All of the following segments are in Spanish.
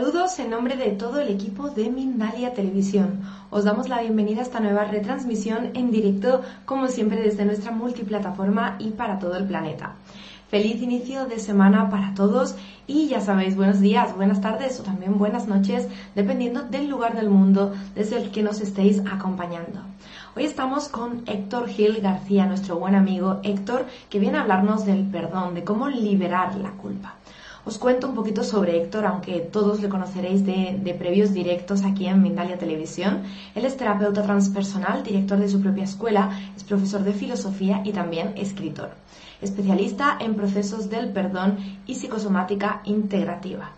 Saludos en nombre de todo el equipo de Mindalia Televisión. Os damos la bienvenida a esta nueva retransmisión en directo, como siempre desde nuestra multiplataforma y para todo el planeta. Feliz inicio de semana para todos y ya sabéis, buenos días, buenas tardes o también buenas noches, dependiendo del lugar del mundo desde el que nos estéis acompañando. Hoy estamos con Héctor Gil García, nuestro buen amigo Héctor, que viene a hablarnos del perdón, de cómo liberar la culpa. Os cuento un poquito sobre Héctor, aunque todos le conoceréis de, previos directos aquí en Mindalia Televisión. Él es terapeuta transpersonal, director de su propia escuela, es profesor de filosofía y también escritor. Especialista en procesos del perdón y psicosomática integrativa.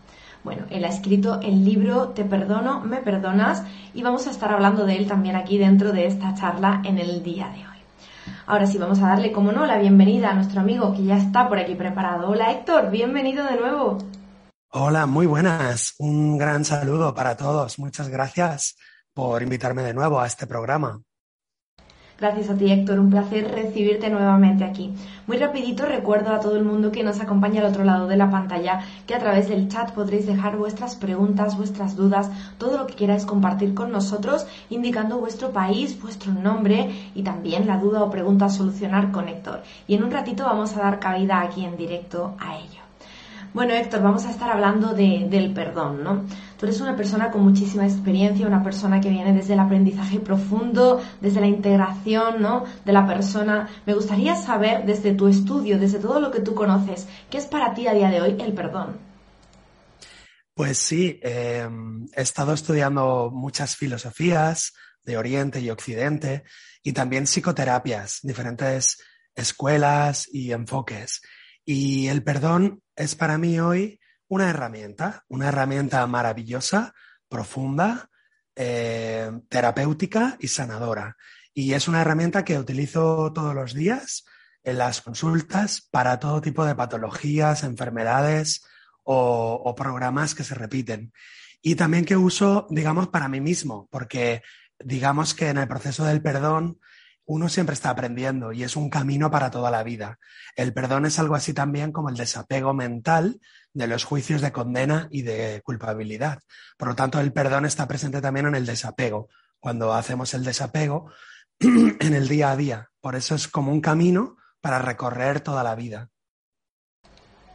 Bueno, él ha escrito el libro Te perdono, me perdonas y vamos a estar hablando de él también aquí dentro de esta charla en el día de hoy. Ahora sí, vamos a darle, como no, la bienvenida a nuestro amigo que ya está por aquí preparado. Hola Héctor, bienvenido de nuevo. Hola, muy buenas. Un gran saludo para todos. Muchas gracias por invitarme de nuevo a este programa. Gracias a ti, Héctor. Un placer recibirte nuevamente aquí. Muy rapidito recuerdo a todo el mundo que nos acompaña al otro lado de la pantalla que a través del chat podréis dejar vuestras preguntas, vuestras dudas, todo lo que queráis compartir con nosotros, indicando vuestro país, vuestro nombre y también la duda o pregunta a solucionar con Héctor. Y en un ratito vamos a dar cabida aquí en directo a ello. Bueno, Héctor, vamos a estar hablando del perdón, ¿no? Tú eres una persona con muchísima experiencia, una persona que viene desde el aprendizaje profundo, desde la integración, ¿no? De la persona. Me gustaría saber, desde tu estudio, desde todo lo que tú conoces, ¿qué es para ti a día de hoy el perdón? Pues sí, em, he estado estudiando muchas filosofías de Oriente y Occidente y también psicoterapias, diferentes escuelas y enfoques. Y el perdón es para mí hoy una herramienta, una herramienta maravillosa, profunda, eh, terapéutica y sanadora. Y es una herramienta que utilizo todos los días en las consultas para todo tipo de patologías, enfermedades o, o programas que se repiten. Y también que uso, digamos, para mí mismo, porque digamos que en el proceso del perdón uno siempre está aprendiendo y es un camino para toda la vida. El perdón es algo así también como el desapego mental de los juicios de condena y de culpabilidad. Por lo tanto, el perdón está presente también en el desapego, cuando hacemos el desapego en el día a día. Por eso es como un camino para recorrer toda la vida.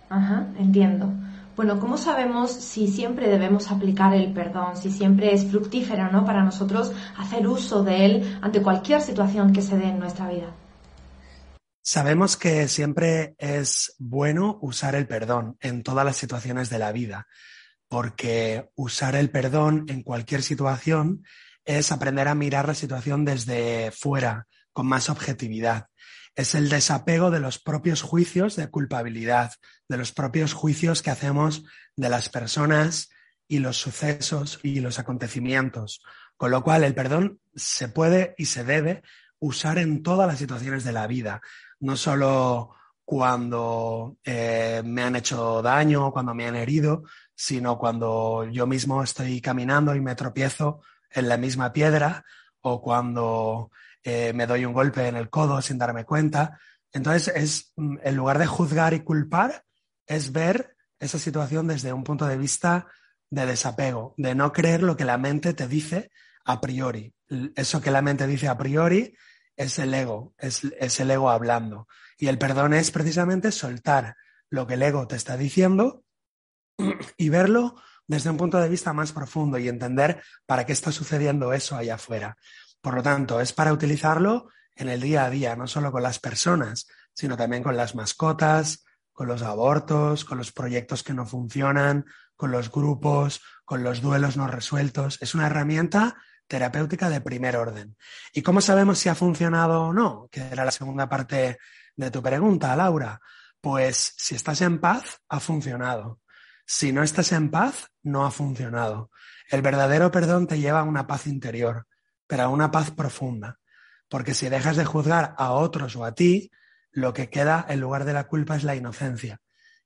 Ajá, entiendo. Bueno, ¿cómo sabemos si siempre debemos aplicar el perdón, si siempre es fructífero ¿no? para nosotros hacer uso de él ante cualquier situación que se dé en nuestra vida? Sabemos que siempre es bueno usar el perdón en todas las situaciones de la vida, porque usar el perdón en cualquier situación es aprender a mirar la situación desde fuera, con más objetividad es el desapego de los propios juicios de culpabilidad, de los propios juicios que hacemos de las personas y los sucesos y los acontecimientos. Con lo cual, el perdón se puede y se debe usar en todas las situaciones de la vida, no solo cuando eh, me han hecho daño, cuando me han herido, sino cuando yo mismo estoy caminando y me tropiezo en la misma piedra o cuando me doy un golpe en el codo sin darme cuenta. Entonces, es, mm, en lugar de juzgar y culpar, es ver esa situación desde un punto de vista de desapego, de no creer lo que la mente te dice a priori. Eso que la mente dice a priori es el ego, es, es el ego hablando. Y el perdón es precisamente soltar lo que el ego te está diciendo y verlo desde un punto de vista más profundo y entender para qué está sucediendo eso allá afuera. Por lo tanto, es para utilizarlo en el día a día, no solo con las personas, sino también con las mascotas, con los abortos, con los proyectos que no funcionan, con los grupos, con los duelos no resueltos. Es una herramienta terapéutica de primer orden. ¿Y cómo sabemos si ha funcionado o no? Que era la segunda parte de tu pregunta, Laura. Pues si estás en paz, ha funcionado. Si no estás en paz, no ha funcionado. El verdadero perdón te lleva a una paz interior, pero a una paz profunda. Porque si dejas de juzgar a otros o a ti, lo que queda en lugar de la culpa es la inocencia.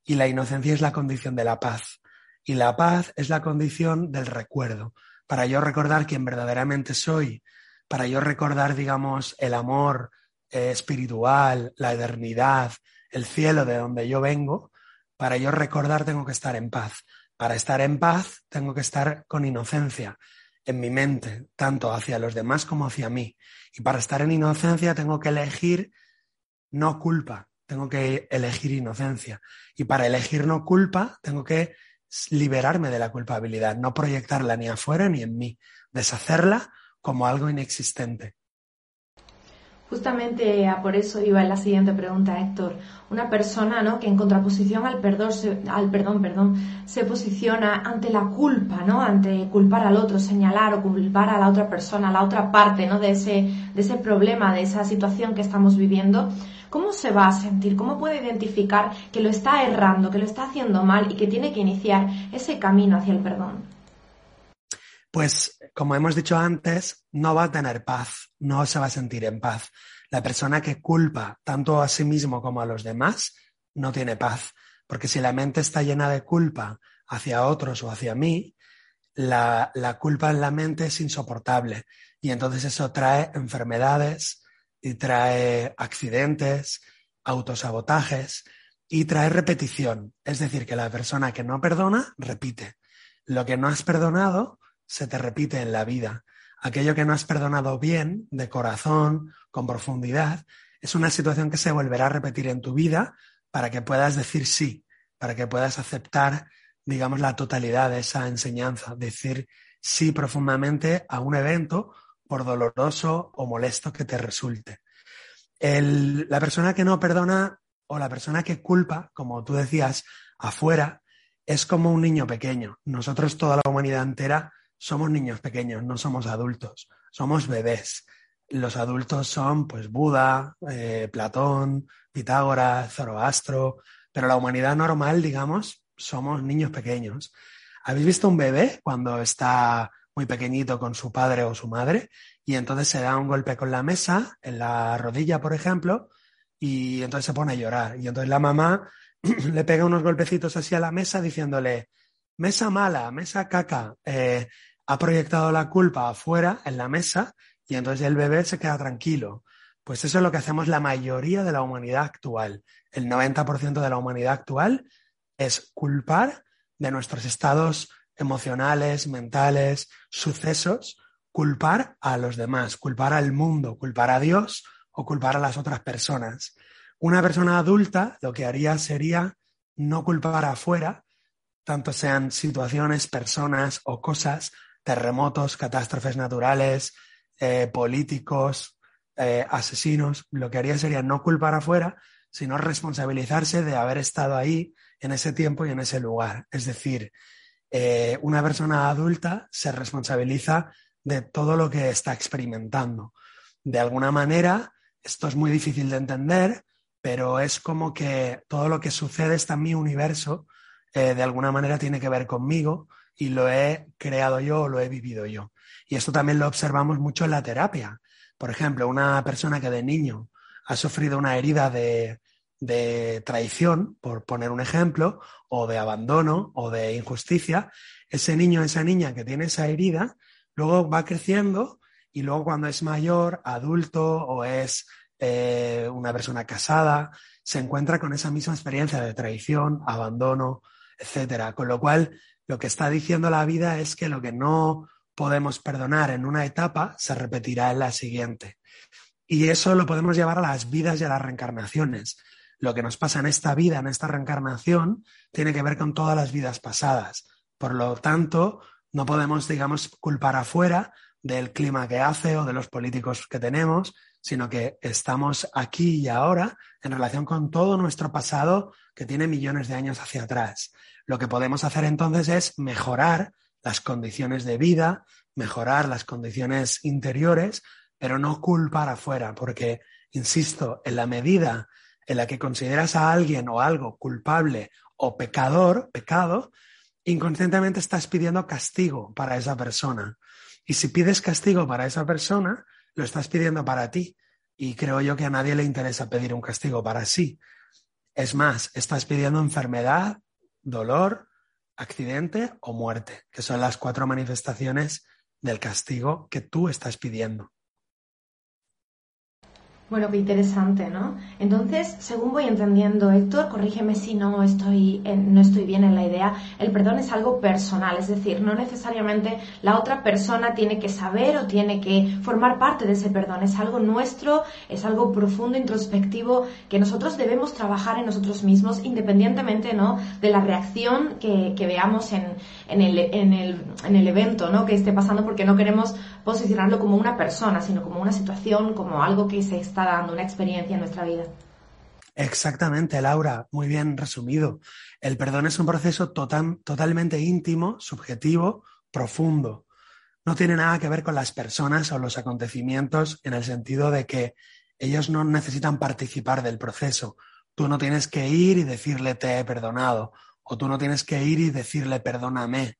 Y la inocencia es la condición de la paz. Y la paz es la condición del recuerdo. Para yo recordar quién verdaderamente soy, para yo recordar, digamos, el amor eh, espiritual, la eternidad, el cielo de donde yo vengo, para yo recordar tengo que estar en paz. Para estar en paz tengo que estar con inocencia en mi mente, tanto hacia los demás como hacia mí. Y para estar en inocencia tengo que elegir no culpa, tengo que elegir inocencia. Y para elegir no culpa tengo que liberarme de la culpabilidad, no proyectarla ni afuera ni en mí, deshacerla como algo inexistente. Justamente a por eso iba la siguiente pregunta, Héctor. Una persona ¿no? que en contraposición al perdón, se, al perdón, perdón, se posiciona ante la culpa, ¿no? ante culpar al otro, señalar o culpar a la otra persona, a la otra parte ¿no? de, ese, de ese problema, de esa situación que estamos viviendo, ¿cómo se va a sentir? ¿Cómo puede identificar que lo está errando, que lo está haciendo mal y que tiene que iniciar ese camino hacia el perdón? Pues como hemos dicho antes, no va a tener paz, no se va a sentir en paz. La persona que culpa tanto a sí mismo como a los demás no tiene paz, porque si la mente está llena de culpa hacia otros o hacia mí, la, la culpa en la mente es insoportable y entonces eso trae enfermedades y trae accidentes, autosabotajes y trae repetición. Es decir, que la persona que no perdona repite. Lo que no has perdonado se te repite en la vida. Aquello que no has perdonado bien, de corazón, con profundidad, es una situación que se volverá a repetir en tu vida para que puedas decir sí, para que puedas aceptar, digamos, la totalidad de esa enseñanza, decir sí profundamente a un evento, por doloroso o molesto que te resulte. la persona que no perdona o la persona que culpa, como tú decías, afuera, es como un niño pequeño. Nosotros, toda la humanidad entera, somos niños pequeños, no somos adultos, somos bebés. Los adultos son pues Buda, eh, Platón, Pitágoras, Zoroastro, pero la humanidad normal, digamos, somos niños pequeños. ¿Habéis visto un bebé cuando está muy pequeñito con su padre o su madre y entonces se da un golpe con la mesa, en la rodilla, por ejemplo, y entonces se pone a llorar. Y entonces la mamá le pega unos golpecitos así a la mesa diciéndole, mesa mala, mesa caca, eh, ha proyectado la culpa afuera, en la mesa, y entonces el bebé se queda tranquilo. Pues eso es lo que hacemos la mayoría de la humanidad actual. El 90% de la humanidad actual es culpar de nuestros estados emocionales, mentales, sucesos, culpar a los demás, culpar al mundo, culpar a Dios o culpar a las otras personas. Una persona adulta lo que haría sería no culpar afuera, tanto sean situaciones, personas o cosas, terremotos, catástrofes naturales, eh, políticos, eh, asesinos, lo que haría sería no culpar afuera, sino responsabilizarse de haber estado ahí en ese tiempo y en ese lugar. Es decir, eh, una persona adulta se responsabiliza de todo lo que está experimentando. De alguna manera, esto es muy difícil de entender, pero es como que todo lo que sucede está en mi universo, de alguna manera tiene que ver conmigo y lo he creado yo o lo he vivido yo. Y esto también lo observamos mucho en la terapia. Por ejemplo, una persona que de niño ha sufrido una herida de, de traición, por poner un ejemplo, o de abandono o de injusticia, ese niño, esa niña que tiene esa herida, luego va creciendo y luego cuando es mayor, adulto o es eh, una persona casada, se encuentra con esa misma experiencia de traición, abandono, etcétera. Con lo cual, lo que está diciendo la vida es que lo que no podemos perdonar en una etapa se repetirá en la siguiente. Y eso lo podemos llevar a las vidas y a las reencarnaciones lo que nos pasa en esta vida, en esta reencarnación, tiene que ver con todas las vidas pasadas. Por lo tanto, no podemos, digamos, culpar afuera del clima que hace o de los políticos que tenemos, sino que estamos aquí y ahora en relación con todo nuestro pasado que tiene millones de años hacia atrás. Lo que podemos hacer entonces es mejorar las condiciones de vida, mejorar las condiciones interiores, pero no culpar afuera, porque, insisto, en la medida en la que consideras a alguien o algo culpable o pecador, pecado, inconscientemente estás pidiendo castigo para esa persona. Y si pides castigo para esa persona, lo estás pidiendo para ti. Y creo yo que a nadie le interesa pedir un castigo para sí. Es más, estás pidiendo enfermedad, dolor, accidente o muerte, que son las cuatro manifestaciones del castigo que tú estás pidiendo. Bueno, qué interesante, ¿no? Entonces, según voy entendiendo, Héctor, corrígeme si no estoy, no estoy bien en la idea, el perdón es algo personal, es decir, no necesariamente la otra persona tiene que saber o tiene que formar parte de ese perdón, es algo nuestro, es algo profundo, introspectivo, que nosotros debemos trabajar en nosotros mismos, independientemente, ¿no? De la reacción que, que veamos en, en, el, en, el, en el evento, ¿no? Que esté pasando, porque no queremos posicionarlo como una persona, sino como una situación, como algo que se está dando, una experiencia en nuestra vida. Exactamente, Laura, muy bien resumido. El perdón es un proceso totalmente íntimo, subjetivo, profundo. No tiene nada que ver con las personas o los acontecimientos en el sentido de que ellos no necesitan participar del proceso. Tú no tienes que ir y decirle te he perdonado o tú no tienes que ir y decirle perdóname,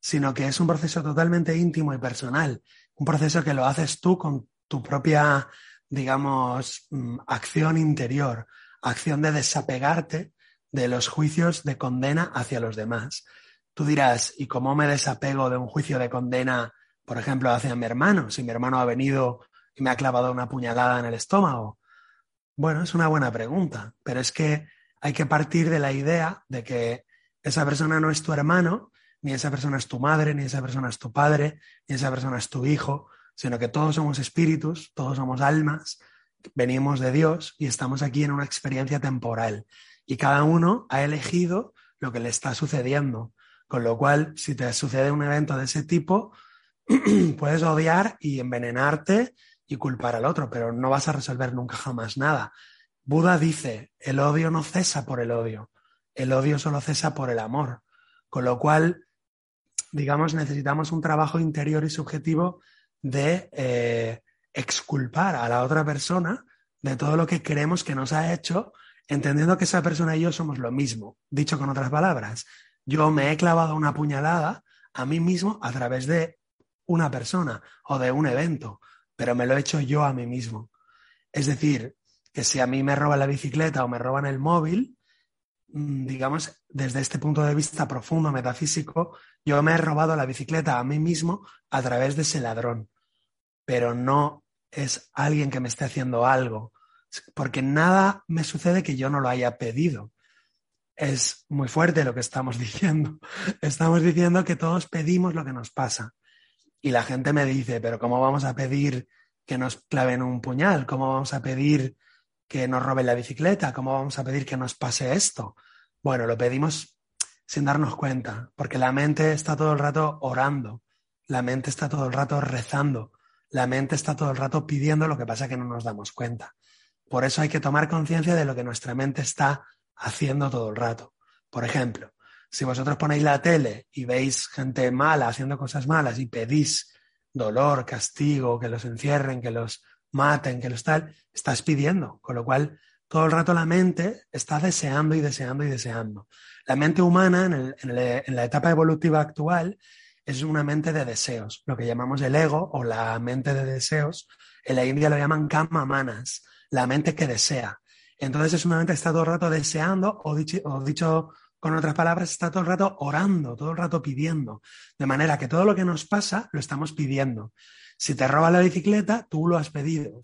sino que es un proceso totalmente íntimo y personal, un proceso que lo haces tú con tu propia digamos, mm, acción interior, acción de desapegarte de los juicios de condena hacia los demás. Tú dirás, ¿y cómo me desapego de un juicio de condena, por ejemplo, hacia mi hermano? Si mi hermano ha venido y me ha clavado una puñalada en el estómago. Bueno, es una buena pregunta, pero es que hay que partir de la idea de que esa persona no es tu hermano, ni esa persona es tu madre, ni esa persona es tu padre, ni esa persona es tu hijo, sino que todos somos espíritus, todos somos almas, venimos de Dios y estamos aquí en una experiencia temporal. Y cada uno ha elegido lo que le está sucediendo. Con lo cual, si te sucede un evento de ese tipo, puedes odiar y envenenarte y culpar al otro, pero no vas a resolver nunca jamás nada. Buda dice, el odio no cesa por el odio, el odio solo cesa por el amor. Con lo cual, digamos, necesitamos un trabajo interior y subjetivo de eh, exculpar a la otra persona de todo lo que creemos que nos ha hecho, entendiendo que esa persona y yo somos lo mismo. Dicho con otras palabras, yo me he clavado una puñalada a mí mismo a través de una persona o de un evento, pero me lo he hecho yo a mí mismo. Es decir, que si a mí me roban la bicicleta o me roban el móvil, mm, digamos, desde este punto de vista profundo, metafísico, yo me he robado la bicicleta a mí mismo a través de ese ladrón pero no es alguien que me esté haciendo algo, porque nada me sucede que yo no lo haya pedido. Es muy fuerte lo que estamos diciendo. Estamos diciendo que todos pedimos lo que nos pasa. Y la gente me dice, pero ¿cómo vamos a pedir que nos claven un puñal? ¿Cómo vamos a pedir que nos roben la bicicleta? ¿Cómo vamos a pedir que nos pase esto? Bueno, lo pedimos sin darnos cuenta, porque la mente está todo el rato orando, la mente está todo el rato rezando, la mente está todo el rato pidiendo lo que pasa que no nos damos cuenta. Por eso hay que tomar conciencia de lo que nuestra mente está haciendo todo el rato. Por ejemplo, si vosotros ponéis la tele y veis gente mala haciendo cosas malas y pedís dolor, castigo, que los encierren, que los maten, que los tal, estás pidiendo. Con lo cual, todo el rato la mente está deseando y deseando y deseando. La mente humana en la etapa evolutiva actual es una mente de deseos, lo que llamamos el ego o la mente de deseos. En la India lo llaman kama manas, la mente que desea. Entonces es una mente que está todo el rato deseando o dicho, con otras palabras, está todo el rato orando, todo el rato pidiendo. De manera que todo lo que nos pasa lo estamos pidiendo. Si te roba la bicicleta, tú lo has pedido.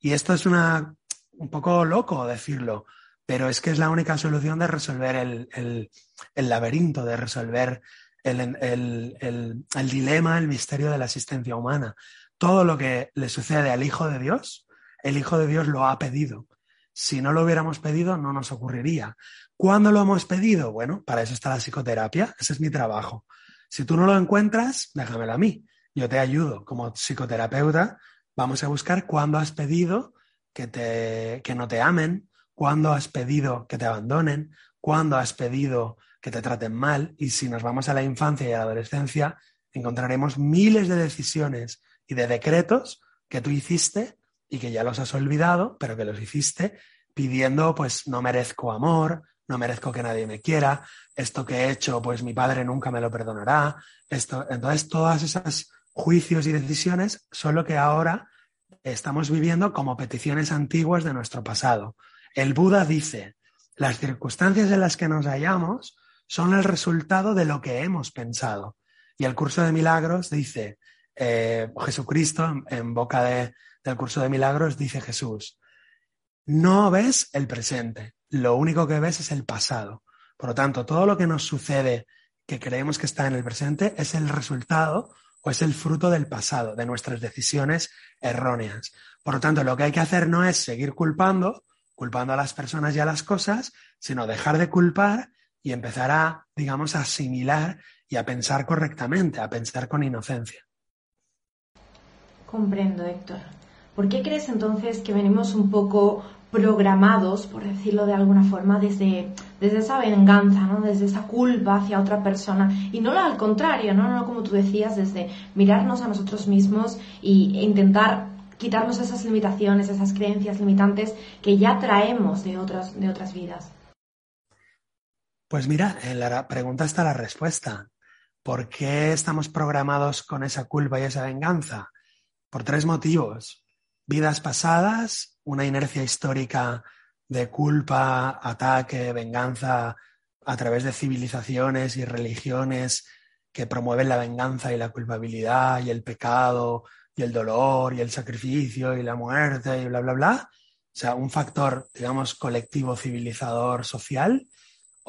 Y esto es una, un poco loco decirlo, pero es que es la única solución de resolver el, laberinto, de resolver el, dilema, el misterio de la existencia humana. Todo lo que le sucede al Hijo de Dios, el Hijo de Dios lo ha pedido. Si no lo hubiéramos pedido, no nos ocurriría. ¿Cuándo lo hemos pedido? Bueno, para eso está la psicoterapia, ese es mi trabajo. Si tú no lo encuentras, déjamelo a mí. Yo te ayudo como psicoterapeuta. Vamos a buscar cuándo has pedido que, te, que no te amen, cuándo has pedido que te abandonen, cuándo has pedido te traten mal y si nos vamos a la infancia y a la adolescencia, encontraremos miles de decisiones y de decretos que tú hiciste y que ya los has olvidado, pero que los hiciste pidiendo, pues no merezco amor, no merezco que nadie me quiera, esto que he hecho, pues mi padre nunca me lo perdonará. Esto, entonces, todas esas juicios y decisiones son lo que ahora estamos viviendo como peticiones antiguas de nuestro pasado. El Buda dice, las circunstancias en las que nos hallamos son el resultado de lo que hemos pensado. Y el curso de milagros dice, eh, Jesucristo, en, boca del curso de milagros, dice Jesús, no ves el presente, lo único que ves es el pasado. Por lo tanto, todo lo que nos sucede que creemos que está en el presente es el resultado o es el fruto del pasado, de nuestras decisiones erróneas. Por lo tanto, lo que hay que hacer no es seguir culpando, culpando a las personas y a las cosas, sino dejar de culpar y empezar a, digamos, a asimilar y a pensar correctamente, a pensar con inocencia. Comprendo, Héctor. ¿Por qué crees entonces que venimos un poco programados, por decirlo de alguna forma, desde, desde esa venganza, ¿no? desde esa culpa hacia otra persona, y no al contrario, ¿no? no como tú decías, desde mirarnos a nosotros mismos e intentar quitarnos esas limitaciones, esas creencias limitantes que ya traemos de otras, de otras vidas? Pues mira, en la pregunta está la respuesta. ¿Por qué estamos programados con esa culpa y esa venganza? Por tres motivos. Vidas pasadas, una inercia histórica de culpa, ataque, venganza a través de civilizaciones y religiones que promueven la venganza y la culpabilidad y el pecado y el dolor y el sacrificio y la muerte y bla, bla, bla. O sea, un factor, digamos, colectivo, civilizador, social.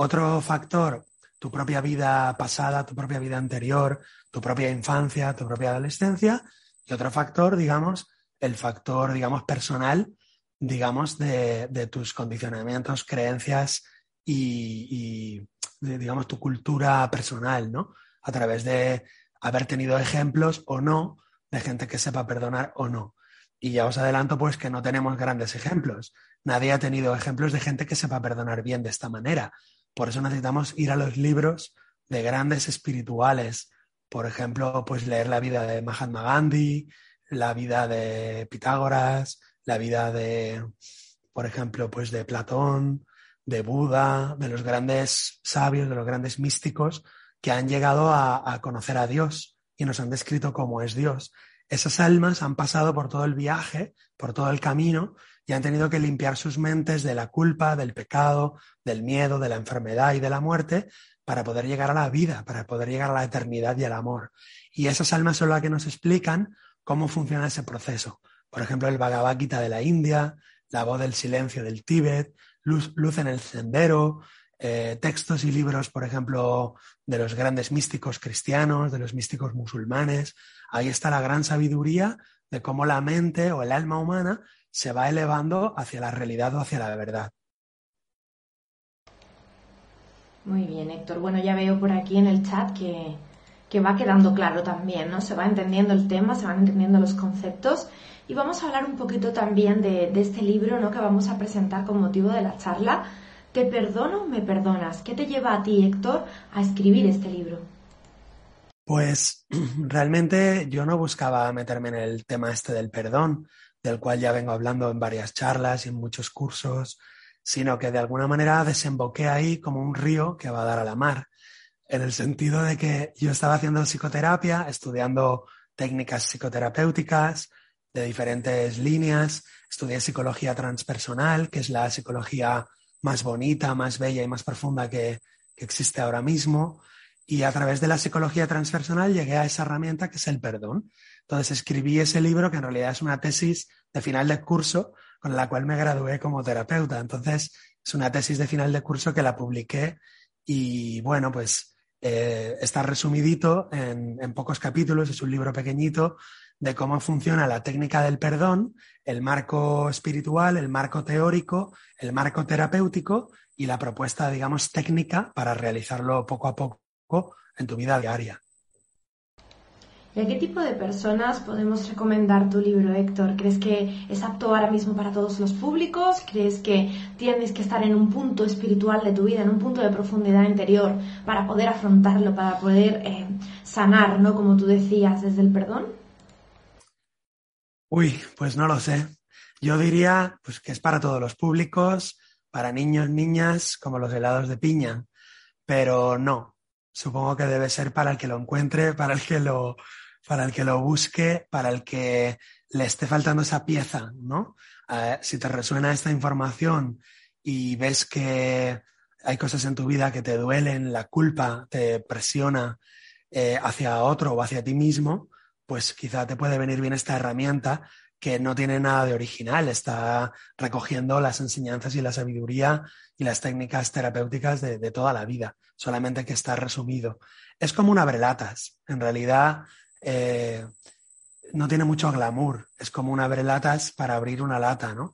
Otro factor, tu propia vida pasada, tu propia vida anterior, tu propia infancia, tu propia adolescencia. Y otro factor, digamos, el factor, digamos, personal, digamos, de, tus condicionamientos, creencias y, digamos, tu cultura personal, ¿no? A través de haber tenido ejemplos o no de gente que sepa perdonar o no. Y ya os adelanto pues que no tenemos grandes ejemplos. Nadie ha tenido ejemplos de gente que sepa perdonar bien de esta manera. Por eso necesitamos ir a los libros de grandes espirituales. Por ejemplo, pues leer la vida de Mahatma Gandhi, la vida de Pitágoras, la vida de, por ejemplo, pues de Platón, de Buda, de los grandes sabios, de los grandes místicos que han llegado a, a conocer a Dios y nos han descrito cómo es Dios. Esas almas han pasado por todo el viaje, por todo el camino, y han tenido que limpiar sus mentes de la culpa, del pecado, del miedo, de la enfermedad y de la muerte, para poder llegar a la vida, para poder llegar a la eternidad y al amor. Y esas almas son las que nos explican cómo funciona ese proceso. Por ejemplo, el Bhagavad Gita de la India, la voz del silencio del Tíbet, luz, en el sendero, eh, textos y libros, por ejemplo, de los grandes místicos cristianos, de los místicos musulmanes. Ahí está la gran sabiduría de cómo la mente o el alma humana se va elevando hacia la realidad o hacia la verdad. Muy bien, Héctor. Bueno, ya veo por aquí en el chat que, que va quedando claro también, ¿no? Se va entendiendo el tema, se van entendiendo los conceptos. Y vamos a hablar un poquito también de, de este libro, ¿no? Que vamos a presentar con motivo de la charla ¿Te perdono me perdonas? ¿Qué te lleva a ti, Héctor, a escribir este libro? Pues realmente yo no buscaba meterme en el tema este del perdón, del cual ya vengo hablando en varias charlas y en muchos cursos, sino que de alguna manera desemboqué ahí como un río que va a dar a la mar. en el sentido de que yo estaba haciendo psicoterapia, estudiando técnicas psicoterapéuticas de diferentes líneas, estudié psicología transpersonal, que es la psicología más bonita, más bella y más profunda que, que existe ahora mismo. Y a través de la psicología transpersonal llegué a esa herramienta que es el perdón. Entonces escribí ese libro que en realidad es una tesis de final de curso con la cual me gradué como terapeuta. Entonces es una tesis de final de curso que la publiqué y bueno, pues eh, está resumidito en, en, pocos capítulos, es un libro pequeñito de cómo funciona la técnica del perdón, el marco espiritual, el marco teórico, el marco terapéutico y la propuesta, digamos, técnica para realizarlo poco a poco en tu vida diaria. ¿Y a qué tipo de personas podemos recomendar tu libro, Héctor? ¿Crees que es apto ahora mismo para todos los públicos? ¿Crees que tienes que estar en un punto espiritual de tu vida, en un punto de profundidad interior para poder afrontarlo, para poder eh, sanar, ¿no? Como tú decías, desde el perdón. Uy, pues no lo sé. Yo diría pues, que es para todos los públicos, para niños, niñas, como los helados de piña. Pero no, supongo que debe ser para el que lo encuentre, para el que lo, para el que lo busque, para el que le esté faltando esa pieza, ¿no? Eh, si te resuena esta información y ves que hay cosas en tu vida que te duelen, la culpa te presiona eh, hacia otro o hacia ti mismo, pues quizá te puede venir bien esta herramienta que no tiene nada de original, está recogiendo las enseñanzas y la sabiduría y las técnicas terapéuticas de, toda la vida, solamente que está resumido. Es como un abrelatas, en realidad eh, no tiene mucho glamour, es como un abrelatas para abrir una lata, ¿no?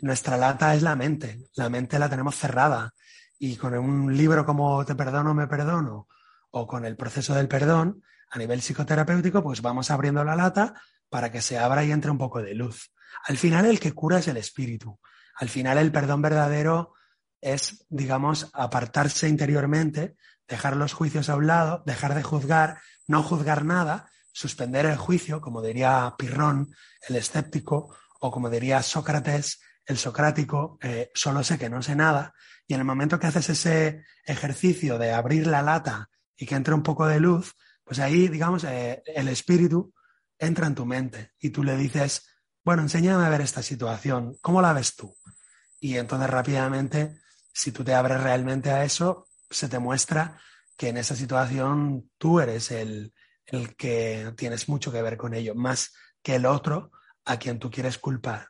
Nuestra lata es la mente, la mente la tenemos cerrada. Y con un libro como Te perdono, me perdono o con el proceso del perdón, a nivel psicoterapéutico, pues vamos abriendo la lata para que se abra y entre un poco de luz. Al final el que cura es el espíritu. Al final el perdón verdadero es, digamos, apartarse interiormente, dejar los juicios a un lado, dejar de juzgar, no juzgar nada, suspender el juicio, como diría Pirrón, el escéptico, o como diría Sócrates, el socrático, eh, solo sé que no sé nada, y en el momento que haces ese ejercicio de abrir la lata y que entre un poco de luz, pues ahí, digamos, eh, el espíritu entra en tu mente y tú le dices, bueno, enséñame a ver esta situación, ¿cómo la ves tú? Y entonces rápidamente, si tú te abres realmente a eso, se te muestra que en esa situación tú eres el, el que tienes mucho que ver con ello, más que el otro a quien tú quieres culpar.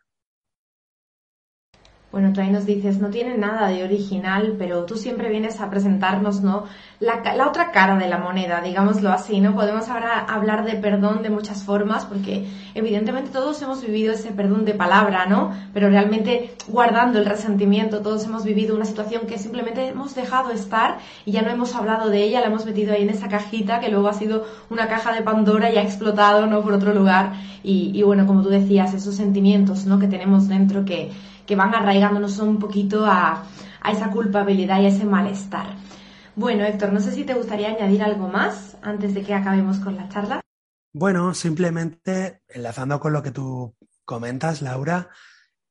Bueno, tú ahí nos dices, no tiene nada de original, pero tú siempre vienes a presentarnos, ¿no? La, la, otra cara de la moneda, digámoslo así, ¿no? Podemos ahora hablar de perdón de muchas formas, porque evidentemente todos hemos vivido ese perdón de palabra, ¿no? Pero realmente guardando el resentimiento, todos hemos vivido una situación que simplemente hemos dejado estar y ya no hemos hablado de ella, la hemos metido ahí en esa cajita que luego ha sido una caja de Pandora y ha explotado, ¿no? Por otro lugar. Y, y bueno, como tú decías, esos sentimientos, ¿no? Que tenemos dentro que que van arraigándonos un poquito a, a esa culpabilidad y a ese malestar. Bueno, Héctor, no sé si te gustaría añadir algo más antes de que acabemos con la charla. Bueno, simplemente enlazando con lo que tú comentas, Laura,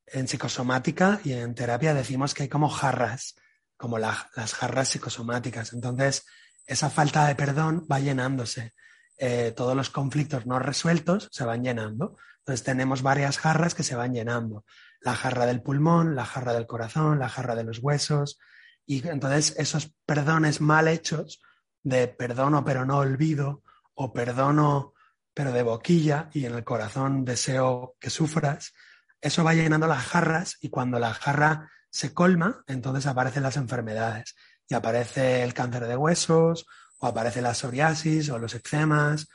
en psicosomática y en terapia decimos que hay como jarras, como las jarras psicosomáticas. Entonces, esa falta de perdón va llenándose. Eh, todos los conflictos no resueltos se van llenando. Entonces tenemos varias jarras que se van llenando la jarra del pulmón, la jarra del corazón, la jarra de los huesos. Y entonces esos perdones mal hechos, de perdono pero no olvido, o perdono pero de boquilla y en el corazón deseo que sufras, eso va llenando las jarras y cuando la jarra se colma, entonces aparecen las enfermedades y aparece el cáncer de huesos o aparece la psoriasis o los eczemas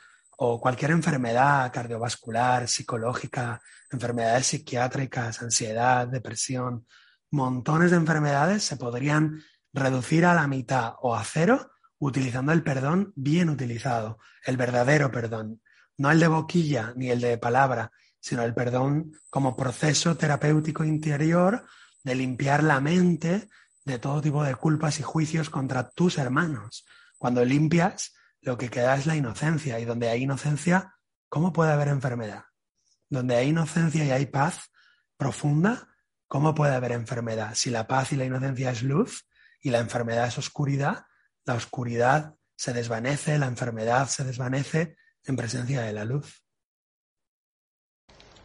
o cualquier enfermedad cardiovascular, psicológica, enfermedades psiquiátricas, ansiedad, depresión, montones de enfermedades se podrían reducir a la mitad o a cero utilizando el perdón bien utilizado, el verdadero perdón, no el de boquilla ni el de palabra, sino el perdón como proceso terapéutico interior de limpiar la mente de todo tipo de culpas y juicios contra tus hermanos. Cuando limpias, lo que queda es la inocencia y donde hay inocencia, ¿cómo puede haber enfermedad? Donde hay inocencia y hay paz profunda, ¿cómo puede haber enfermedad? Si la paz y la inocencia es luz y la enfermedad es oscuridad, la oscuridad se desvanece, la enfermedad se desvanece en presencia de la luz.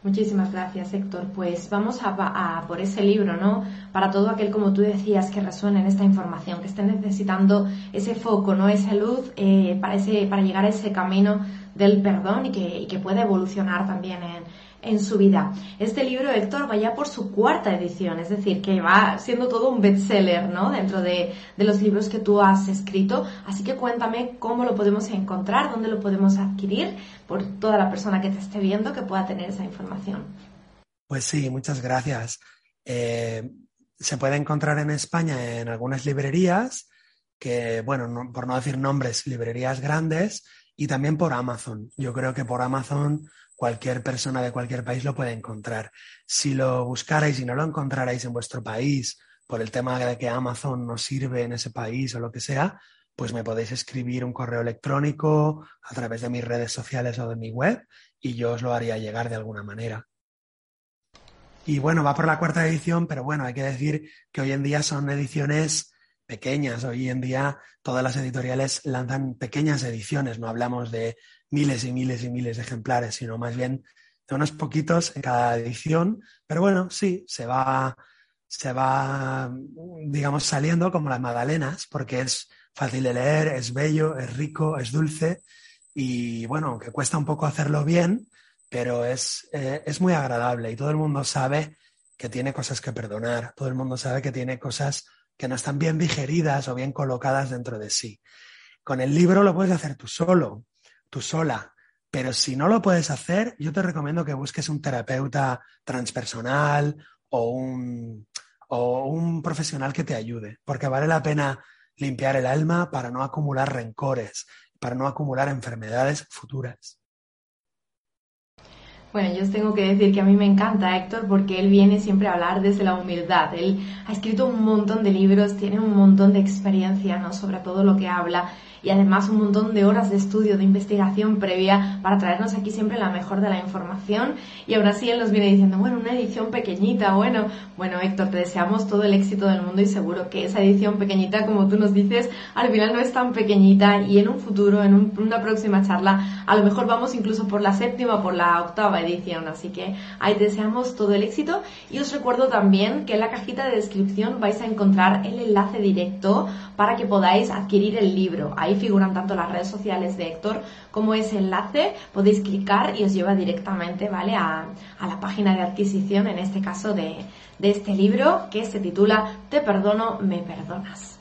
Muchísimas gracias, Héctor. Pues vamos a, por ese libro, ¿no? Para todo aquel, como tú decías, que resuene en esta información, que esté necesitando ese foco, ¿no? Esa luz eh, para, ese, para llegar a ese camino del perdón y que, y que pueda evolucionar también en, en su vida. Este libro, Héctor, va ya por su cuarta edición, es decir, que va siendo todo un bestseller, ¿no? Dentro de, los libros que tú has escrito. Así que cuéntame cómo lo podemos encontrar, dónde lo podemos adquirir, por toda la persona que te esté viendo que pueda tener esa información. Pues sí, muchas gracias. Eh, se puede encontrar en España en algunas librerías, que, bueno, por no decir nombres, librerías grandes, y también por Amazon. Yo creo que por Amazon cualquier persona de cualquier país lo puede encontrar. Si lo buscarais y no lo encontrarais en vuestro país por el tema de que Amazon no sirve en ese país o lo que sea, pues me podéis escribir un correo electrónico a través de mis redes sociales o de mi web y yo os lo haría llegar de alguna manera. Y bueno, va por la cuarta edición, pero bueno, hay que decir que hoy en día son ediciones pequeñas. Hoy en día todas las editoriales lanzan pequeñas ediciones, no hablamos de miles y miles y miles de ejemplares, sino más bien de unos poquitos en cada edición. Pero bueno, sí, se va, se va, digamos, saliendo como las magdalenas, porque es fácil de leer, es bello, es rico, es dulce y bueno, que cuesta un poco hacerlo bien, pero es, eh, es muy agradable y todo el mundo sabe que tiene cosas que perdonar, todo el mundo sabe que tiene cosas que no están bien digeridas o bien colocadas dentro de sí. Con el libro lo puedes hacer tú solo, tú sola, pero si no lo puedes hacer, yo te recomiendo que busques un terapeuta transpersonal o un, o un profesional que te ayude, porque vale la pena limpiar el alma para no acumular rencores, para no acumular enfermedades futuras. Bueno, yo os tengo que decir que a mí me encanta Héctor porque él viene siempre a hablar desde la humildad. Él ha escrito un montón de libros, tiene un montón de experiencia, ¿no? Sobre todo lo que habla y además un montón de horas de estudio, de investigación previa para traernos aquí siempre la mejor de la información y aún así él nos viene diciendo, bueno, una edición pequeñita, bueno, bueno Héctor, te deseamos todo el éxito del mundo y seguro que esa edición pequeñita, como tú nos dices, al final no es tan pequeñita y en un futuro, en una próxima charla, a lo mejor vamos incluso por la séptima por la octava edición, así que ahí deseamos todo el éxito y os recuerdo también que en la cajita de descripción vais a encontrar el enlace directo para que podáis adquirir el libro. Ahí figuran tanto las redes sociales de Héctor como ese enlace. Podéis clicar y os lleva directamente, ¿vale? A, la página de adquisición, en este caso de, de este libro que se titula Te perdono, me perdonas.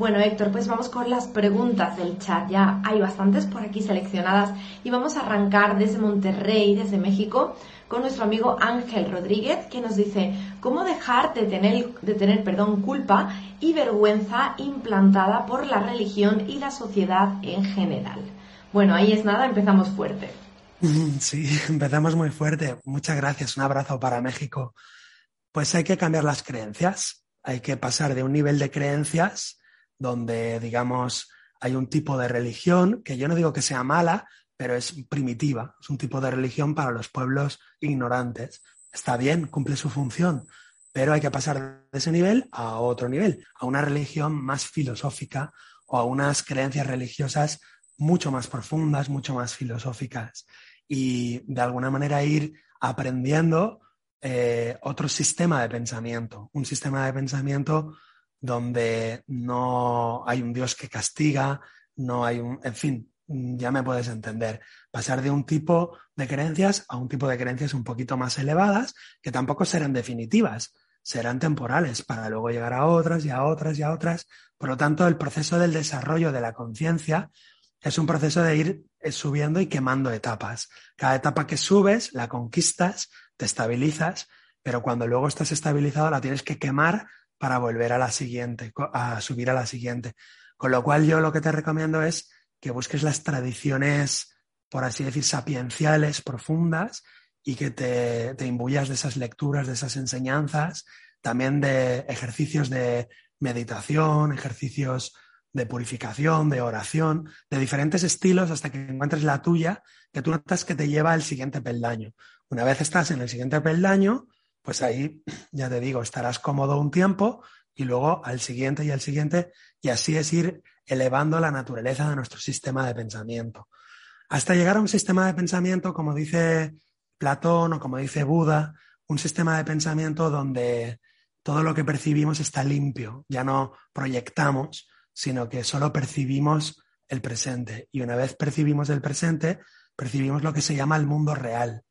Bueno, Héctor, pues vamos con las preguntas del chat. Ya hay bastantes por aquí seleccionadas y vamos a arrancar desde Monterrey, desde México, con nuestro amigo Ángel Rodríguez, que nos dice, ¿cómo dejar de tener, de tener perdón, culpa y vergüenza implantada por la religión y la sociedad en general? Bueno, ahí es nada, empezamos fuerte. Sí, empezamos muy fuerte. Muchas gracias. Un abrazo para México. Pues hay que cambiar las creencias. Hay que pasar de un nivel de creencias donde, digamos, hay un tipo de religión que yo no digo que sea mala, pero es primitiva, es un tipo de religión para los pueblos ignorantes. Está bien, cumple su función, pero hay que pasar de ese nivel a otro nivel, a una religión más filosófica o a unas creencias religiosas mucho más profundas, mucho más filosóficas y de alguna manera ir aprendiendo eh, otro sistema de pensamiento, un sistema de pensamiento donde no hay un Dios que castiga, no hay un, en fin, ya me puedes entender. Pasar de un tipo de creencias a un tipo de creencias un poquito más elevadas, que tampoco serán definitivas, serán temporales, para luego llegar a otras y a otras y a otras. Por lo tanto, el proceso del desarrollo de la conciencia es un proceso de ir eh, subiendo y quemando etapas. Cada etapa que subes, la conquistas, te estabilizas, pero cuando luego estás estabilizado la tienes que quemar para volver a la siguiente, a subir a la siguiente. Con lo cual yo lo que te recomiendo es que busques las tradiciones, por así decir, sapienciales, profundas, y que te, te imbuyas de esas lecturas, de esas enseñanzas, también de ejercicios de meditación, ejercicios de purificación, de oración, de diferentes estilos hasta que encuentres la tuya, que tú notas que te lleva al siguiente peldaño. Una vez estás en el siguiente peldaño, pues ahí, ya te digo, estarás cómodo un tiempo y luego al siguiente y al siguiente, y así es ir elevando la naturaleza de nuestro sistema de pensamiento. Hasta llegar a un sistema de pensamiento, como dice Platón o como dice Buda, un sistema de pensamiento donde todo lo que percibimos está limpio, ya no proyectamos, sino que solo percibimos el presente. Y una vez percibimos el presente, percibimos lo que se llama el mundo real.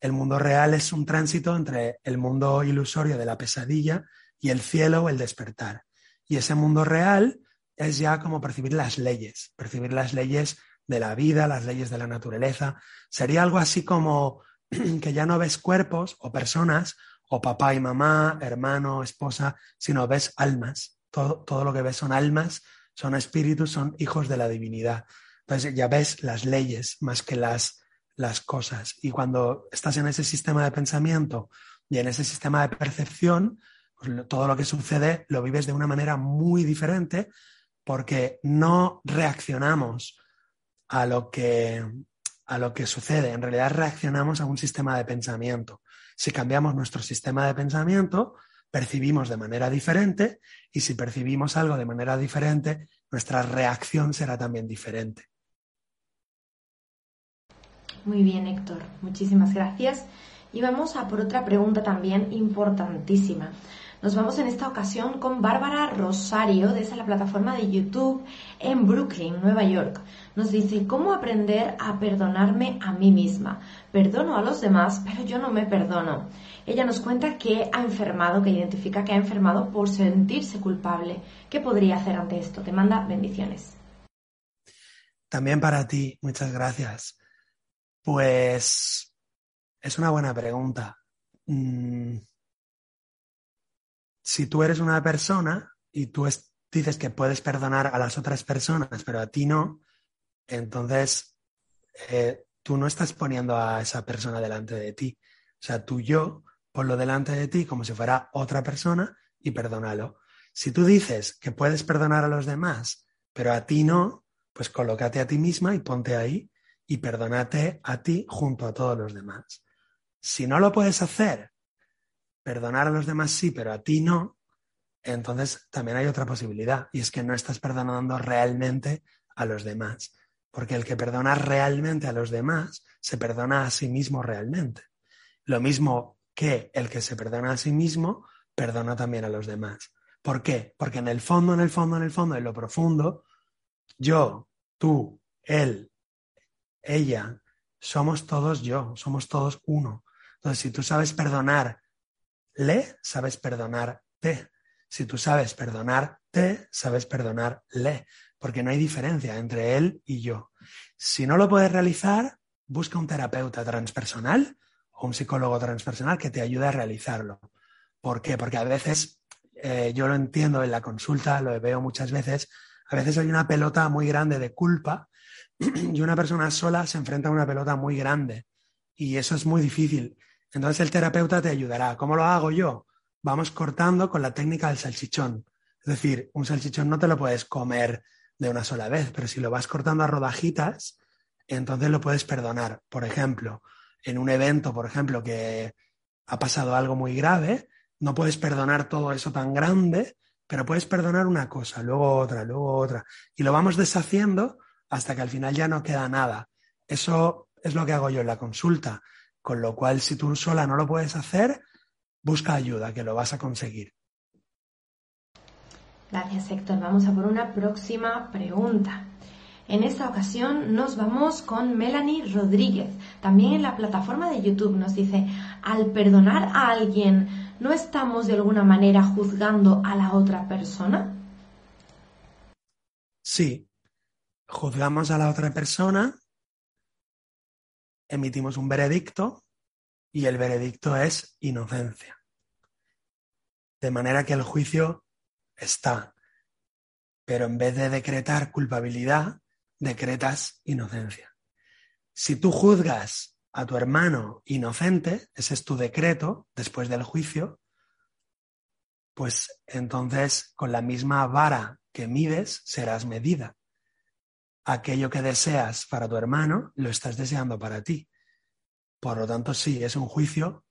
El mundo real es un tránsito entre el mundo ilusorio de la pesadilla y el cielo o el despertar. Y ese mundo real es ya como percibir las leyes, percibir las leyes de la vida, las leyes de la naturaleza. Sería algo así como que ya no ves cuerpos o personas o papá y mamá, hermano, esposa, sino ves almas. Todo, todo lo que ves son almas, son espíritus, son hijos de la divinidad. Entonces ya ves las leyes más que las, las cosas. Y cuando estás en ese sistema de pensamiento y en ese sistema de percepción, pues todo lo que sucede lo vives de una manera muy diferente porque no reaccionamos a lo que, a lo que sucede. En realidad reaccionamos a un sistema de pensamiento. Si cambiamos nuestro sistema de pensamiento, percibimos de manera diferente y si percibimos algo de manera diferente, nuestra reacción será también diferente. Muy bien, Héctor. Muchísimas gracias. Y vamos a por otra pregunta también importantísima. Nos vamos en esta ocasión con Bárbara Rosario desde la plataforma de YouTube en Brooklyn, Nueva York. Nos dice, ¿cómo aprender a perdonarme a mí misma? Perdono a los demás, pero yo no me perdono. Ella nos cuenta que ha enfermado, que identifica que ha enfermado por sentirse culpable. ¿Qué podría hacer ante esto? Te manda bendiciones. También para ti, muchas gracias. Pues es una buena pregunta. Mm, si tú eres una persona y tú dices que puedes perdonar a las otras personas, pero a ti no, entonces eh, tú no estás poniendo a esa persona delante de ti. O sea, tú yo ponlo delante de ti como si fuera otra persona y perdónalo. Si tú dices que puedes perdonar a los demás, pero a ti no, pues colócate a ti misma y ponte ahí y perdónate a ti junto a todos los demás. Si no lo puedes hacer, perdonar a los demás sí, pero a ti no, entonces también hay otra posibilidad y es que no estás perdonando realmente a los demás. Porque el que perdona realmente a los demás se perdona a sí mismo realmente. Lo mismo que el que se perdona a sí mismo perdona también a los demás. ¿Por qué? Porque en el fondo, en el fondo, en el fondo, en lo profundo, yo, tú, él, ella, somos todos yo, somos todos uno. Entonces, si tú sabes perdonar le, sabes perdonarte. Si tú sabes perdonarte, sabes perdonarle, porque no hay diferencia entre él y yo. Si no lo puedes realizar, busca un terapeuta transpersonal o un psicólogo transpersonal que te ayude a realizarlo. ¿Por qué? Porque a veces, eh, yo lo entiendo en la consulta, lo veo muchas veces, a veces hay una pelota muy grande de culpa y una persona sola se enfrenta a una pelota muy grande y eso es muy difícil. Entonces el terapeuta te ayudará. ¿Cómo lo hago yo? Vamos cortando con la técnica del salchichón. Es decir, un salchichón no te lo puedes comer de una sola vez, pero si lo vas cortando a rodajitas, entonces lo puedes perdonar. Por ejemplo, en un evento, por ejemplo, que ha pasado algo muy grave, no puedes perdonar todo eso tan grande, pero puedes perdonar una cosa, luego otra, luego otra. Y lo vamos deshaciendo hasta que al final ya no queda nada. Eso es lo que hago yo en la consulta. Con lo cual, si tú sola no lo puedes hacer, busca ayuda, que lo vas a conseguir. Gracias, Héctor. Vamos a por una próxima pregunta. En esta ocasión nos vamos con Melanie Rodríguez. También en la plataforma de YouTube nos dice, al perdonar a alguien, ¿no estamos de alguna manera juzgando a la otra persona? Sí, juzgamos a la otra persona emitimos un veredicto y el veredicto es inocencia. De manera que el juicio está, pero en vez de decretar culpabilidad, decretas inocencia. Si tú juzgas a tu hermano inocente, ese es tu decreto después del juicio, pues entonces con la misma vara que mides serás medida aquello que deseas para tu hermano, lo estás deseando para ti. Por lo tanto, sí, es un juicio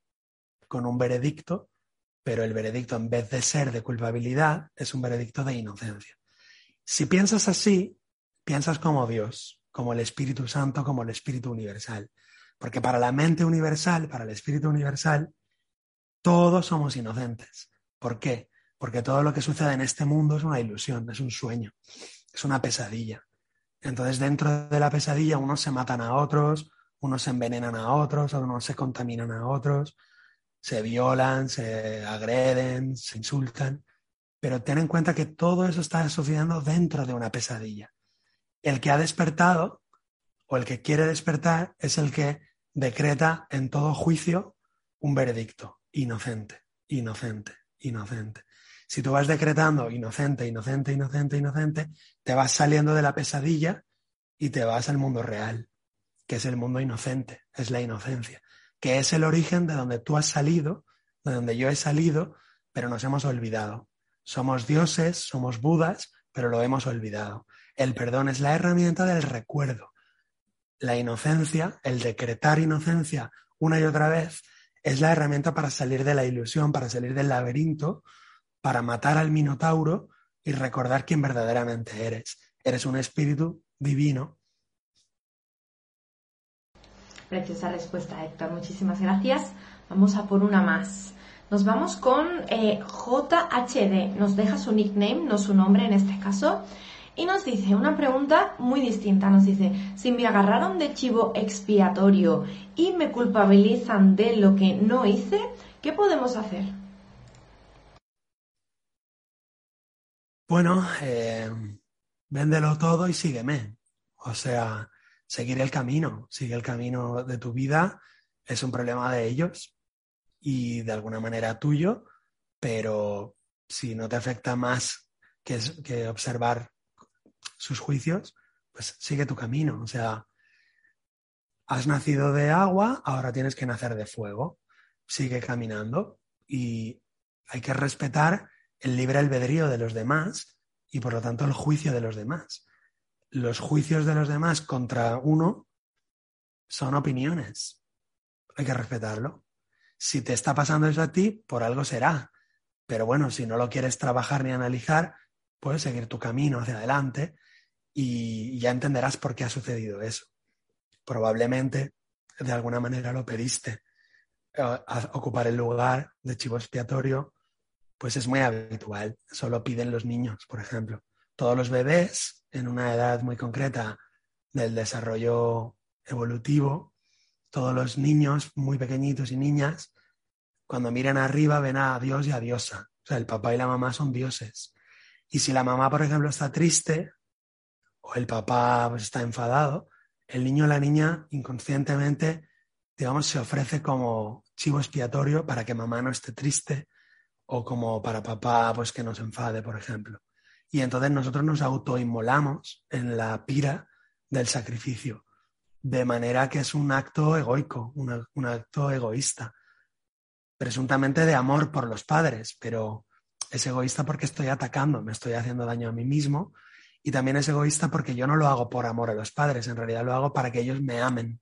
con un veredicto, pero el veredicto en vez de ser de culpabilidad, es un veredicto de inocencia. Si piensas así, piensas como Dios, como el Espíritu Santo, como el Espíritu Universal. Porque para la mente universal, para el Espíritu Universal, todos somos inocentes. ¿Por qué? Porque todo lo que sucede en este mundo es una ilusión, es un sueño, es una pesadilla. Entonces dentro de la pesadilla unos se matan a otros, unos se envenenan a otros, unos se contaminan a otros, se violan, se agreden, se insultan. Pero ten en cuenta que todo eso está sucediendo dentro de una pesadilla. El que ha despertado o el que quiere despertar es el que decreta en todo juicio un veredicto, inocente, inocente, inocente. Si tú vas decretando inocente, inocente, inocente, inocente, te vas saliendo de la pesadilla y te vas al mundo real, que es el mundo inocente, es la inocencia, que es el origen de donde tú has salido, de donde yo he salido, pero nos hemos olvidado. Somos dioses, somos budas, pero lo hemos olvidado. El perdón es la herramienta del recuerdo. La inocencia, el decretar inocencia una y otra vez, es la herramienta para salir de la ilusión, para salir del laberinto, para matar al minotauro y recordar quién verdaderamente eres. Eres un espíritu divino. Preciosa respuesta, Héctor. Muchísimas gracias. Vamos a por una más. Nos vamos con eh, JHD. Nos deja su nickname, no su nombre en este caso. Y nos dice una pregunta muy distinta. Nos dice, si me agarraron de chivo expiatorio y me culpabilizan de lo que no hice, ¿qué podemos hacer? Bueno, eh, véndelo todo y sígueme. O sea, seguir el camino, sigue el camino de tu vida. Es un problema de ellos y de alguna manera tuyo, pero si no te afecta más que, que observar sus juicios, pues sigue tu camino. O sea, has nacido de agua, ahora tienes que nacer de fuego. Sigue caminando y hay que respetar el libre albedrío de los demás y por lo tanto el juicio de los demás. Los juicios de los demás contra uno son opiniones. Hay que respetarlo. Si te está pasando eso a ti, por algo será. Pero bueno, si no lo quieres trabajar ni analizar, puedes seguir tu camino hacia adelante y ya entenderás por qué ha sucedido eso. Probablemente de alguna manera lo pediste. Eh, ocupar el lugar de chivo expiatorio, pues es muy habitual. Solo piden los niños, por ejemplo. Todos los bebés en una edad muy concreta del desarrollo evolutivo, todos los niños muy pequeñitos y niñas, cuando miran arriba ven a Dios y a Diosa. O sea, el papá y la mamá son dioses. Y si la mamá, por ejemplo, está triste, o el papá pues, está enfadado, el niño o la niña inconscientemente, digamos, se ofrece como chivo expiatorio para que mamá no esté triste o como para papá pues que no se enfade, por ejemplo. Y entonces nosotros nos autoinmolamos en la pira del sacrificio, de manera que es un acto egoico, un acto egoísta, presuntamente de amor por los padres, pero es egoísta porque estoy atacando, me estoy haciendo daño a mí mismo y también es egoísta porque yo no lo hago por amor a los padres, en realidad lo hago para que ellos me amen.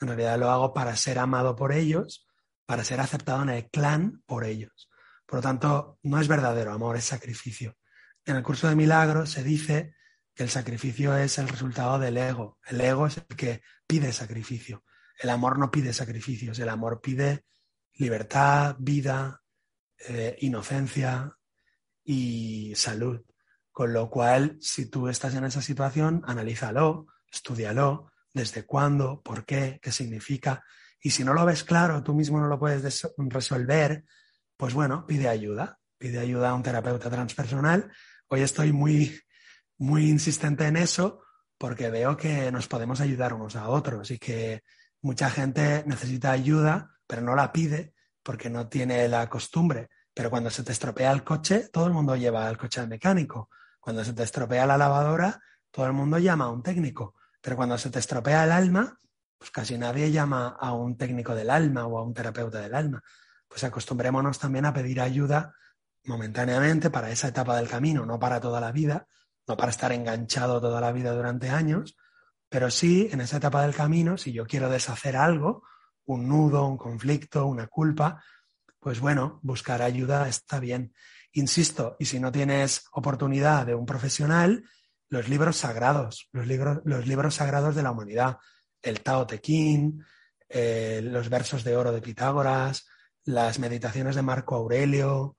En realidad lo hago para ser amado por ellos, para ser aceptado en el clan por ellos. Por lo tanto, no es verdadero amor, es sacrificio. En el curso de milagros se dice que el sacrificio es el resultado del ego. El ego es el que pide sacrificio. El amor no pide sacrificios, el amor pide libertad, vida, eh, inocencia y salud. Con lo cual, si tú estás en esa situación, analízalo, estudialo, desde cuándo, por qué, qué significa. Y si no lo ves claro, tú mismo no lo puedes resolver, pues bueno, pide ayuda. Pide ayuda a un terapeuta transpersonal. Hoy estoy muy, muy insistente en eso porque veo que nos podemos ayudar unos a otros y que mucha gente necesita ayuda, pero no la pide porque no tiene la costumbre. Pero cuando se te estropea el coche, todo el mundo lleva el coche al mecánico. Cuando se te estropea la lavadora, todo el mundo llama a un técnico, pero cuando se te estropea el alma, pues casi nadie llama a un técnico del alma o a un terapeuta del alma. Pues acostumbrémonos también a pedir ayuda momentáneamente para esa etapa del camino, no para toda la vida, no para estar enganchado toda la vida durante años, pero sí en esa etapa del camino, si yo quiero deshacer algo, un nudo, un conflicto, una culpa, pues bueno, buscar ayuda está bien. Insisto, y si no tienes oportunidad de un profesional, los libros sagrados, los libros, los libros sagrados de la humanidad, el Tao Te Ching, eh, los versos de oro de Pitágoras, las meditaciones de Marco Aurelio,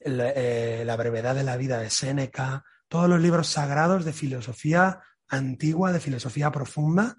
eh, la brevedad de la vida de Séneca, todos los libros sagrados de filosofía antigua, de filosofía profunda,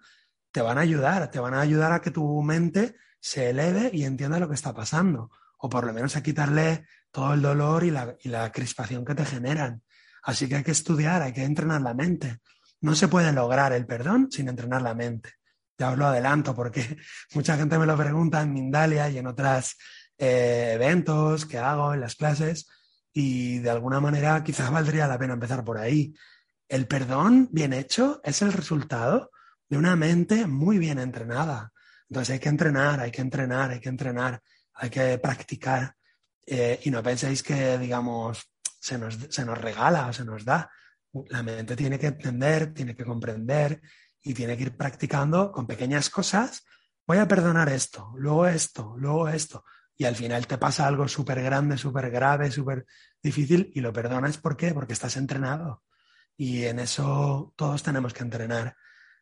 te van a ayudar, te van a ayudar a que tu mente se eleve y entienda lo que está pasando, o por lo menos a quitarle todo el dolor y la, y la crispación que te generan. Así que hay que estudiar, hay que entrenar la mente. No se puede lograr el perdón sin entrenar la mente. Ya os lo adelanto porque mucha gente me lo pregunta en Mindalia y en otros eh, eventos que hago en las clases y de alguna manera quizás valdría la pena empezar por ahí. El perdón bien hecho es el resultado de una mente muy bien entrenada. Entonces hay que entrenar, hay que entrenar, hay que entrenar, hay que practicar. Eh, y no penséis que, digamos, se nos, se nos regala o se nos da. La mente tiene que entender, tiene que comprender y tiene que ir practicando con pequeñas cosas. Voy a perdonar esto, luego esto, luego esto. Y al final te pasa algo súper grande, súper grave, súper difícil y lo perdonas. ¿Por qué? Porque estás entrenado. Y en eso todos tenemos que entrenar,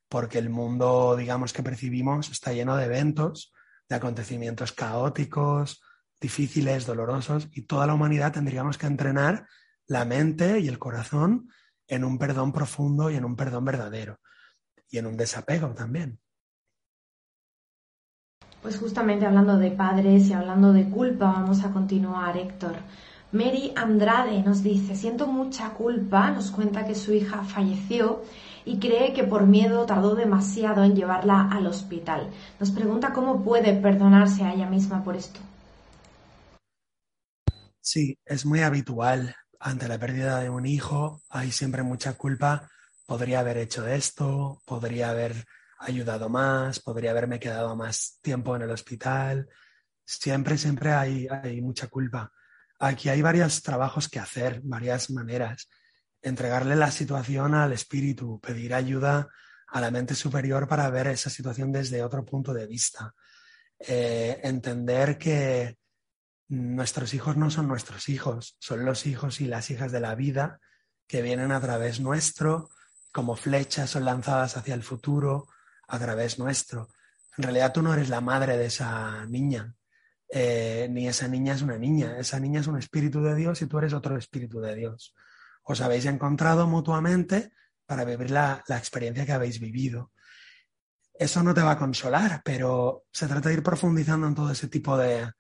porque el mundo, digamos, que percibimos está lleno de eventos, de acontecimientos caóticos, difíciles, dolorosos, y toda la humanidad tendríamos que entrenar la mente y el corazón en un perdón profundo y en un perdón verdadero y en un desapego también. Pues justamente hablando de padres y hablando de culpa, vamos a continuar, Héctor. Mary Andrade nos dice, siento mucha culpa, nos cuenta que su hija falleció y cree que por miedo tardó demasiado en llevarla al hospital. Nos pregunta cómo puede perdonarse a ella misma por esto. Sí, es muy habitual. Ante la pérdida de un hijo hay siempre mucha culpa podría haber hecho esto, podría haber ayudado más, podría haberme quedado más tiempo en el hospital. Siempre, siempre hay, mucha culpa. Aquí hay varios trabajos que hacer, varias maneras. Entregarle la situación al espíritu, pedir ayuda a la mente superior para ver esa situación desde otro punto de vista. Eh, entender que nuestros hijos no son nuestros hijos, son los hijos y las hijas de la vida que vienen a través nuestro, como flechas son lanzadas hacia el futuro a través nuestro. En realidad tú no eres la madre de esa niña, eh, ni esa niña es una niña, esa niña es un espíritu de Dios y tú eres otro espíritu de Dios. Os habéis encontrado mutuamente para vivir la, experiencia que habéis vivido. Eso no te va a consolar, pero se trata de ir profundizando en todo ese tipo de,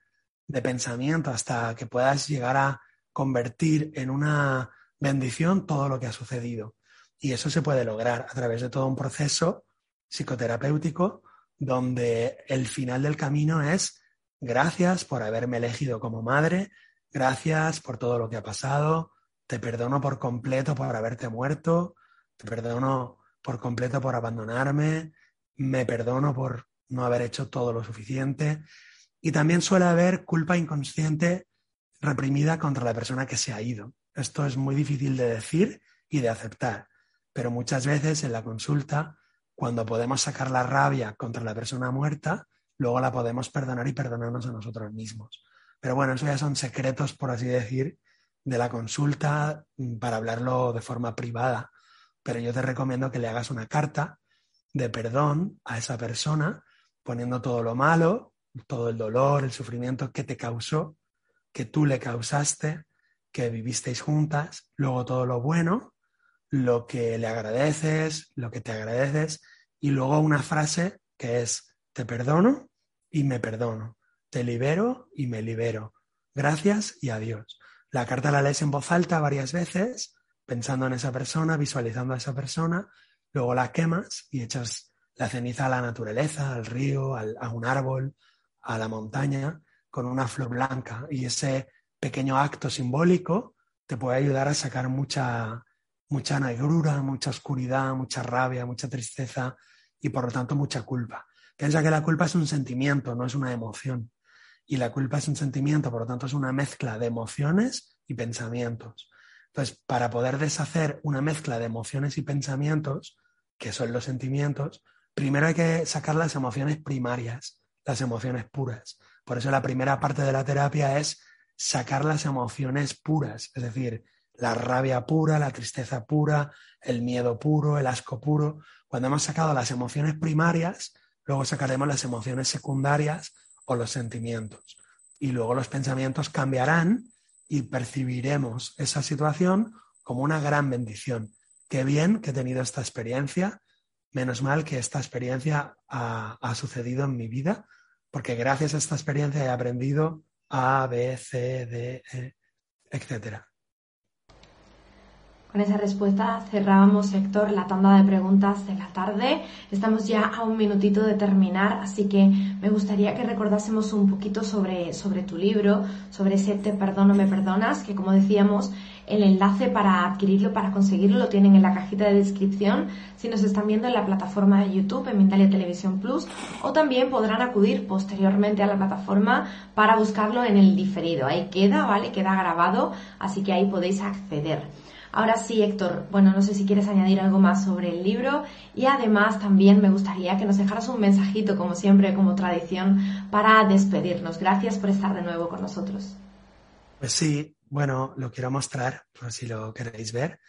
de pensamiento hasta que puedas llegar a convertir en una bendición todo lo que ha sucedido. Y eso se puede lograr a través de todo un proceso psicoterapéutico donde el final del camino es gracias por haberme elegido como madre, gracias por todo lo que ha pasado, te perdono por completo por haberte muerto, te perdono por completo por abandonarme, me perdono por no haber hecho todo lo suficiente. Y también suele haber culpa inconsciente reprimida contra la persona que se ha ido. Esto es muy difícil de decir y de aceptar. Pero muchas veces en la consulta, cuando podemos sacar la rabia contra la persona muerta, luego la podemos perdonar y perdonarnos a nosotros mismos. Pero bueno, eso ya son secretos, por así decir, de la consulta mm, para hablarlo de forma privada. Pero yo te recomiendo que le hagas una carta de perdón a esa persona, poniendo todo lo malo, todo el dolor, el sufrimiento que te causó, que tú le causaste, que vivisteis juntas, luego todo lo bueno lo que le agradeces, lo que te agradeces, y luego una frase que es, te perdono y me perdono, te libero y me libero, gracias y adiós. La carta la lees en voz alta varias veces, pensando en esa persona, visualizando a esa persona, luego la quemas y echas la ceniza a la naturaleza, al río, a un árbol, a la montaña, con una flor blanca. Y ese pequeño acto simbólico te puede ayudar a sacar mucha mucha negrura, mucha oscuridad, mucha rabia, mucha tristeza y por lo tanto mucha culpa. Piensa que la culpa es un sentimiento, no es una emoción. Y la culpa es un sentimiento, por lo tanto es una mezcla de emociones y pensamientos. Entonces, para poder deshacer una mezcla de emociones y pensamientos, que son los sentimientos, primero hay que sacar las emociones primarias, las emociones puras. Por eso la primera parte de la terapia es sacar las emociones puras, es decir, la rabia pura, la tristeza pura, el miedo puro, el asco puro. Cuando hemos sacado las emociones primarias, luego sacaremos las emociones secundarias o los sentimientos. Y luego los pensamientos cambiarán y percibiremos esa situación como una gran bendición. Qué bien que he tenido esta experiencia, menos mal que esta experiencia ha, sucedido en mi vida, porque gracias a esta experiencia he aprendido A, B, C, D, E, etcétera. Con esa respuesta cerrábamos, Héctor, la tanda de preguntas de la tarde. Estamos ya a un minutito de terminar, así que me gustaría que recordásemos un poquito sobre, sobre tu libro, sobre ese Te perdono, me perdonas, que como decíamos, el enlace para adquirirlo, para conseguirlo, lo tienen en la cajita de descripción si nos están viendo en la plataforma de YouTube, en Mindalia Televisión Plus, o también podrán acudir posteriormente a la plataforma para buscarlo en el diferido. Ahí queda, ¿vale? Queda grabado, así que ahí podéis acceder. Ahora sí, Héctor, bueno, no sé si quieres añadir algo más sobre el libro y además también me gustaría que nos dejaras un mensajito, como siempre, como tradición, para despedirnos. Gracias por estar de nuevo con nosotros. Pues sí, bueno, lo quiero mostrar, por si lo queréis ver.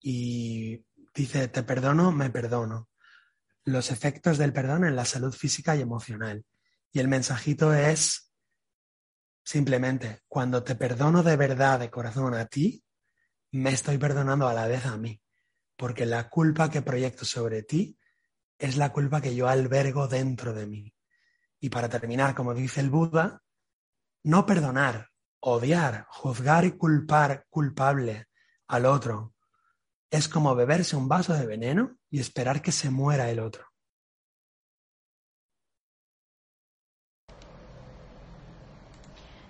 Y dice, te perdono, me perdono. Los efectos del perdón en la salud física y emocional. Y el mensajito es simplemente, cuando te perdono de verdad, de corazón a ti, me estoy perdonando a la vez a mí, porque la culpa que proyecto sobre ti es la culpa que yo albergo dentro de mí. Y para terminar, como dice el Buda, no perdonar, odiar, juzgar y culpar culpable al otro es como beberse un vaso de veneno y esperar que se muera el otro.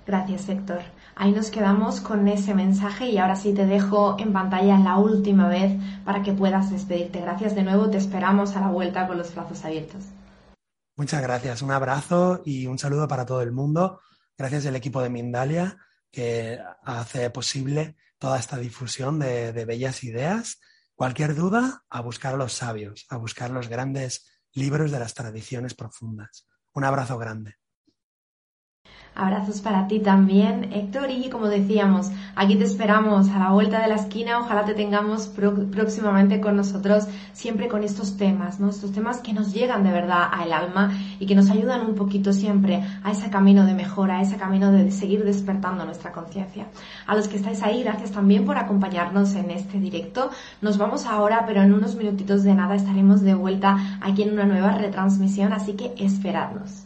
Gracias, Héctor. Ahí nos quedamos con ese mensaje y ahora sí te dejo en pantalla la última vez para que puedas despedirte. Gracias de nuevo, te esperamos a la vuelta con los brazos abiertos. Muchas gracias, un abrazo y un saludo para todo el mundo. Gracias al equipo de Mindalia que hace posible toda esta difusión de, de bellas ideas. Cualquier duda, a buscar a los sabios, a buscar los grandes libros de las tradiciones profundas. Un abrazo grande. Abrazos para ti también, Héctor. Y como decíamos, aquí te esperamos a la vuelta de la esquina. Ojalá te tengamos próximamente con nosotros, siempre con estos temas, ¿no? Estos temas que nos llegan de verdad al alma y que nos ayudan un poquito siempre a ese camino de mejora, a ese camino de seguir despertando nuestra conciencia. A los que estáis ahí, gracias también por acompañarnos en este directo. Nos vamos ahora, pero en unos minutitos de nada estaremos de vuelta aquí en una nueva retransmisión, así que esperadnos.